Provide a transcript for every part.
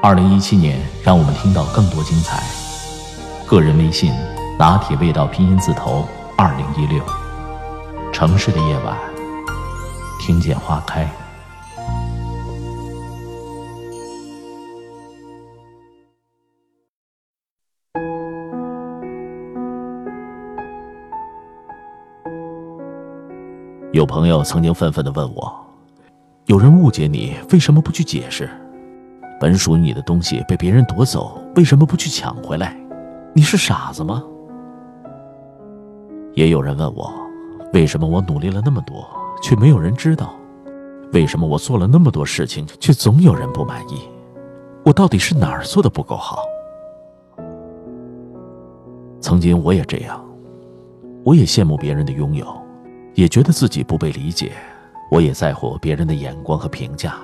二零一七年，让我们听到更多精彩。个人微信：拿铁味道拼音字头二零一六。城市的夜晚，听见花开。有朋友曾经愤愤地问我：“有人误解你，为什么不去解释？本属于你的东西被别人夺走，为什么不去抢回来？你是傻子吗？”也有人问我：“为什么我努力了那么多，却没有人知道？为什么我做了那么多事情，却总有人不满意？我到底是哪儿做的不够好？”曾经我也这样，我也羡慕别人的拥有。也觉得自己不被理解，我也在乎别人的眼光和评价，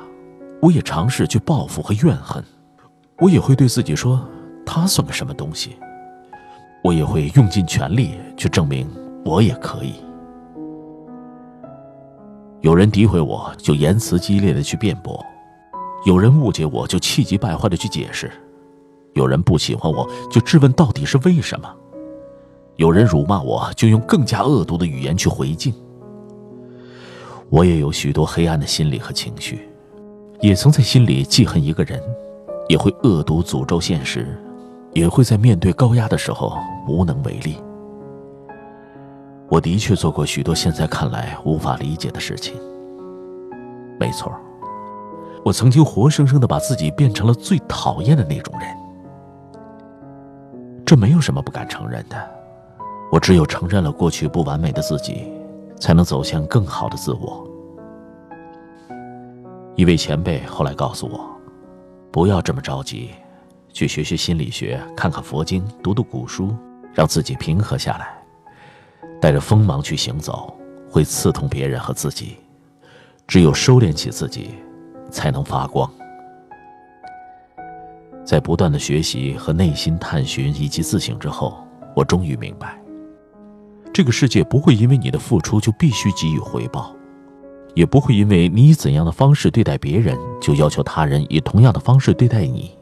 我也尝试去报复和怨恨，我也会对自己说，他算个什么东西？我也会用尽全力去证明我也可以。有人诋毁我，就言辞激烈的去辩驳；有人误解我，就气急败坏的去解释；有人不喜欢我，就质问到底是为什么；有人辱骂我，就用更加恶毒的语言去回敬。我也有许多黑暗的心理和情绪，也曾在心里记恨一个人，也会恶毒诅咒现实，也会在面对高压的时候无能为力。我的确做过许多现在看来无法理解的事情。没错，我曾经活生生的把自己变成了最讨厌的那种人。这没有什么不敢承认的，我只有承认了过去不完美的自己。才能走向更好的自我。一位前辈后来告诉我，不要这么着急，去学学心理学，看看佛经，读读古书，让自己平和下来。带着锋芒去行走，会刺痛别人和自己。只有收敛起自己，才能发光。在不断的学习和内心探寻以及自省之后，我终于明白。这个世界不会因为你的付出就必须给予回报，也不会因为你以怎样的方式对待别人，就要求他人以同样的方式对待你。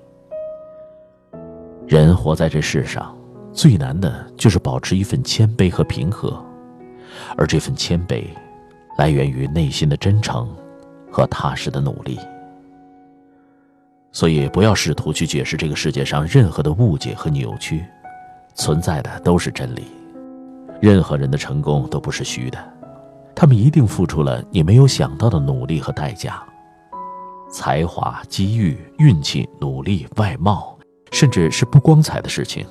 人活在这世上，最难的就是保持一份谦卑和平和，而这份谦卑，来源于内心的真诚和踏实的努力。所以，不要试图去解释这个世界上任何的误解和扭曲，存在的都是真理。任何人的成功都不是虚的，他们一定付出了你没有想到的努力和代价。才华、机遇、运气、努力、外貌，甚至是不光彩的事情，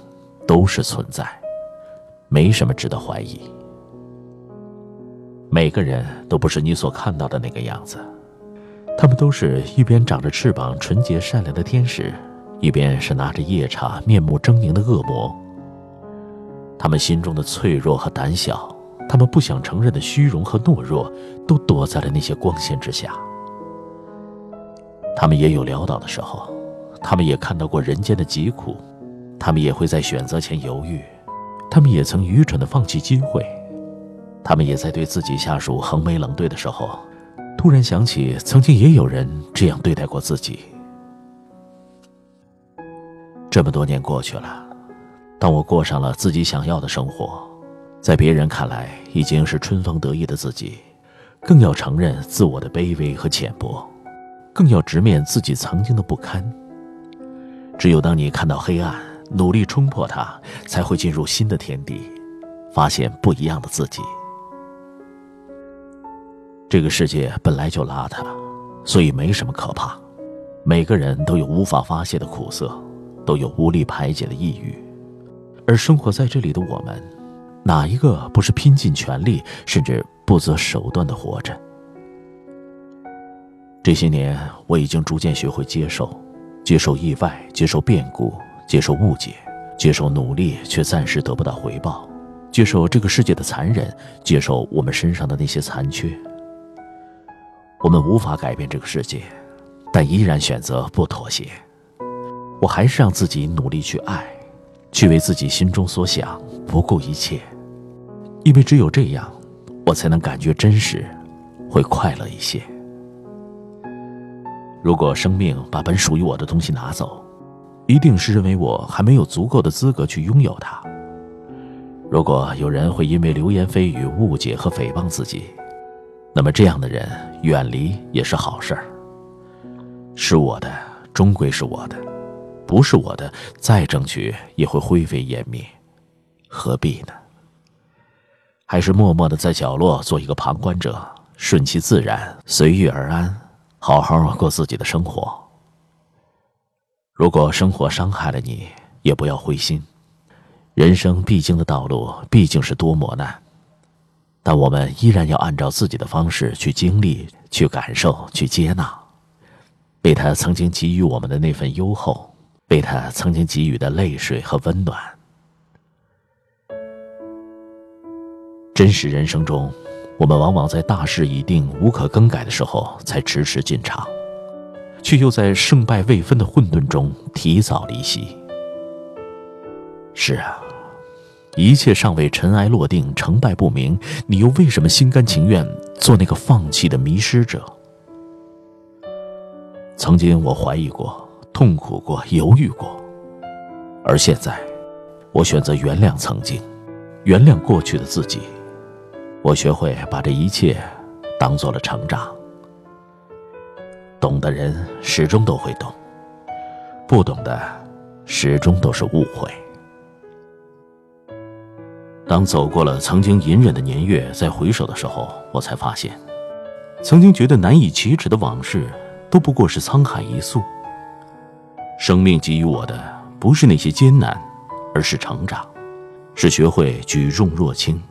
都是存在，没什么值得怀疑。每个人都不是你所看到的那个样子，他们都是一边长着翅膀、纯洁善良的天使，一边是拿着夜叉、面目狰狞的恶魔。他们心中的脆弱和胆小，他们不想承认的虚荣和懦弱，都躲在了那些光线之下。他们也有潦倒的时候，他们也看到过人间的疾苦，他们也会在选择前犹豫，他们也曾愚蠢的放弃机会，他们也在对自己下属横眉冷对的时候，突然想起曾经也有人这样对待过自己。这么多年过去了。当我过上了自己想要的生活，在别人看来已经是春风得意的自己，更要承认自我的卑微和浅薄，更要直面自己曾经的不堪。只有当你看到黑暗，努力冲破它，才会进入新的天地，发现不一样的自己。这个世界本来就邋遢，所以没什么可怕。每个人都有无法发泄的苦涩，都有无力排解的抑郁。而生活在这里的我们，哪一个不是拼尽全力，甚至不择手段的活着？这些年，我已经逐渐学会接受，接受意外，接受变故，接受误解，接受努力却暂时得不到回报，接受这个世界的残忍，接受我们身上的那些残缺。我们无法改变这个世界，但依然选择不妥协。我还是让自己努力去爱，去为自己心中所想不顾一切，因为只有这样，我才能感觉真实，会快乐一些。如果生命把本属于我的东西拿走，一定是认为我还没有足够的资格去拥有它。如果有人会因为流言蜚语误解和诽谤自己，那么这样的人远离也是好事儿。是我的，终归是我的；不是我的，再争取也会灰飞烟灭，何必呢？还是默默的在角落做一个旁观者，顺其自然，随遇而安，好好过自己的生活。如果生活伤害了你，也不要灰心。人生必经的道路毕竟是多磨难，但我们依然要按照自己的方式去经历、去感受、去接纳，被他曾经给予我们的那份优厚，被他曾经给予的泪水和温暖。真实人生中，我们往往在大势已定、无可更改的时候才迟迟进场。却又在胜败未分的混沌中提早离席。是啊，一切尚未尘埃落定、成败不明，你又为什么心甘情愿做那个放弃的迷失者？曾经我怀疑过、痛苦过、犹豫过，而现在，我选择原谅曾经，原谅过去的自己。我学会把这一切当做了成长。懂的人始终都会懂，不懂的始终都是误会。当走过了曾经隐忍的年月，再回首的时候，我才发现，曾经觉得难以启齿的往事，都不过是沧海一粟。生命给予我的，不是那些艰难，而是成长，是学会举重若轻，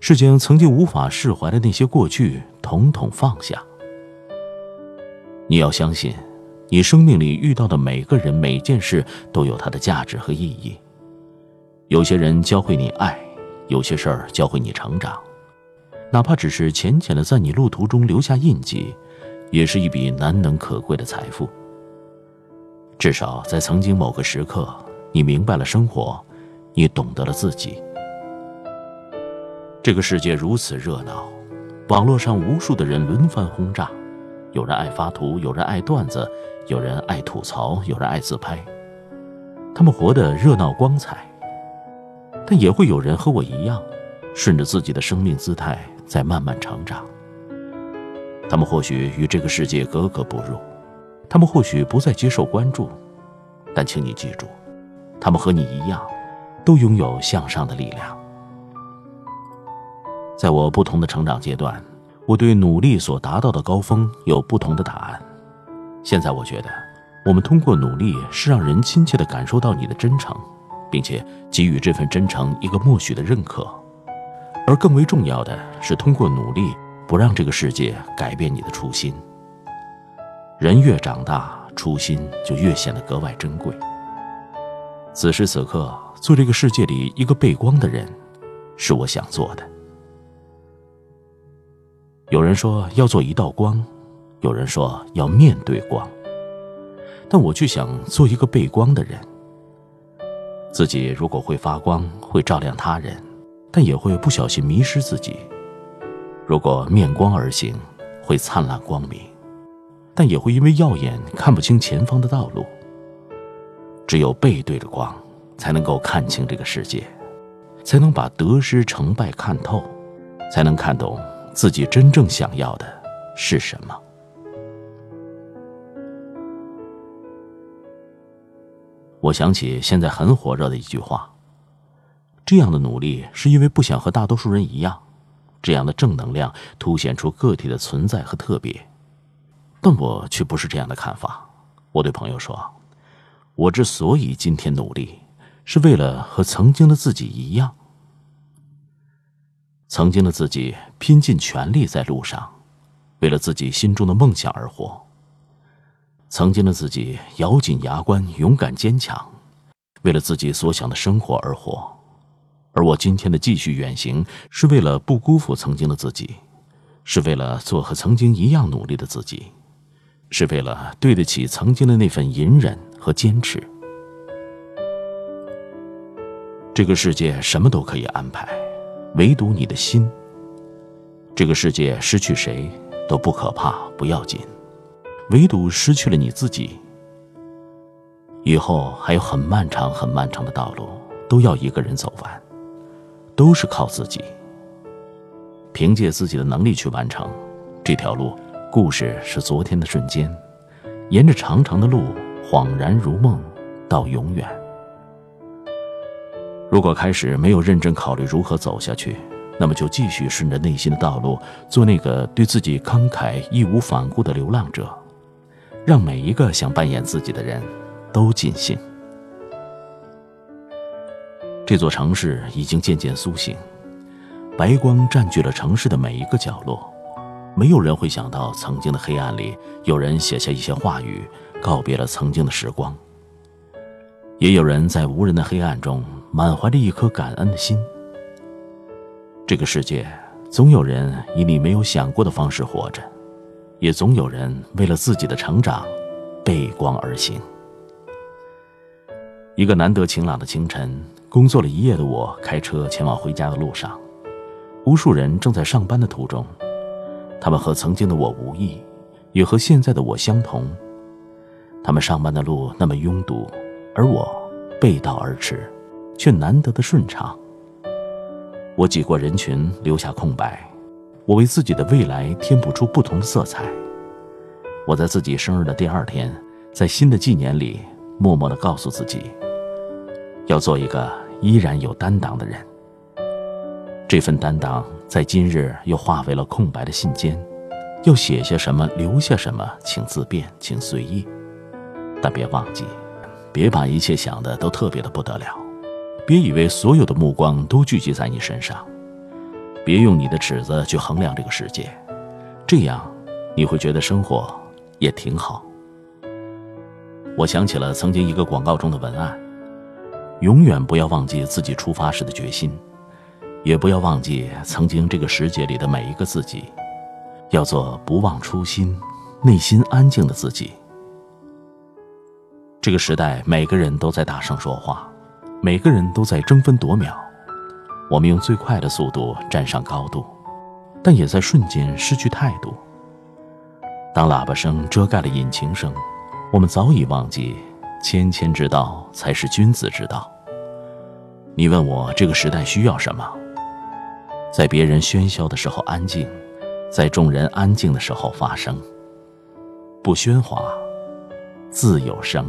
是将曾经无法释怀的那些过去，统统放下。你要相信，你生命里遇到的每个人、每件事都有它的价值和意义。有些人教会你爱，有些事儿教会你成长，哪怕只是浅浅的在你路途中留下印记，也是一笔难能可贵的财富。至少在曾经某个时刻，你明白了生活，你懂得了自己。这个世界如此热闹，网络上无数的人轮番轰炸。有人爱发图，有人爱段子，有人爱吐槽，有人爱自拍。他们活得热闹光彩，但也会有人和我一样，顺着自己的生命姿态在慢慢成长。他们或许与这个世界格格不入，他们或许不再接受关注，但请你记住，他们和你一样，都拥有向上的力量。在我不同的成长阶段。我对努力所达到的高峰有不同的答案。现在我觉得，我们通过努力是让人亲切地感受到你的真诚，并且给予这份真诚一个默许的认可。而更为重要的是，通过努力不让这个世界改变你的初心。人越长大，初心就越显得格外珍贵。此时此刻，做这个世界里一个背光的人，是我想做的。有人说要做一道光，有人说要面对光，但我却想做一个背光的人。自己如果会发光，会照亮他人，但也会不小心迷失自己；如果面光而行，会灿烂光明，但也会因为耀眼看不清前方的道路。只有背对着光，才能够看清这个世界，才能把得失成败看透，才能看懂。自己真正想要的是什么？我想起现在很火热的一句话：“这样的努力是因为不想和大多数人一样，这样的正能量凸显出个体的存在和特别。”但我却不是这样的看法。我对朋友说：“我之所以今天努力，是为了和曾经的自己一样。”曾经的自己拼尽全力在路上，为了自己心中的梦想而活。曾经的自己咬紧牙关，勇敢坚强，为了自己所想的生活而活。而我今天的继续远行，是为了不辜负曾经的自己，是为了做和曾经一样努力的自己，是为了对得起曾经的那份隐忍和坚持。这个世界什么都可以安排，唯独你的心。这个世界失去谁都不可怕，不要紧，唯独失去了你自己。以后还有很漫长、很漫长的道路，都要一个人走完，都是靠自己，凭借自己的能力去完成这条路。故事是昨天的瞬间，沿着长长的路，恍然如梦，到永远。如果开始没有认真考虑如何走下去，那么就继续顺着内心的道路，做那个对自己慷慨、义无反顾的流浪者，让每一个想扮演自己的人都尽兴。这座城市已经渐渐苏醒，白光占据了城市的每一个角落，没有人会想到曾经的黑暗里，有人写下一些话语，告别了曾经的时光。也有人在无人的黑暗中。满怀着一颗感恩的心。这个世界总有人以你没有想过的方式活着，也总有人为了自己的成长背光而行。一个难得晴朗的清晨，工作了一夜的我开车前往回家的路上，无数人正在上班的途中，他们和曾经的我无异，也和现在的我相同。他们上班的路那么拥堵，而我背道而驰。却难得的顺畅。我挤过人群，留下空白。我为自己的未来添补出不同的色彩。我在自己生日的第二天，在新的纪年里，默默地告诉自己，要做一个依然有担当的人。这份担当在今日又化为了空白的信笺。要写下什么，留下什么，请自便，请随意。但别忘记，别把一切想的都特别的不得了。别以为所有的目光都聚集在你身上，别用你的尺子去衡量这个世界，这样你会觉得生活也挺好。我想起了曾经一个广告中的文案：永远不要忘记自己出发时的决心，也不要忘记曾经这个世界里的每一个自己，要做不忘初心、内心安静的自己。这个时代，每个人都在大声说话。每个人都在争分夺秒，我们用最快的速度站上高度，但也在瞬间失去态度。当喇叭声遮盖了引擎声，我们早已忘记谦谦之道才是君子之道。你问我这个时代需要什么？在别人喧嚣的时候安静，在众人安静的时候发声。不喧哗，自有声。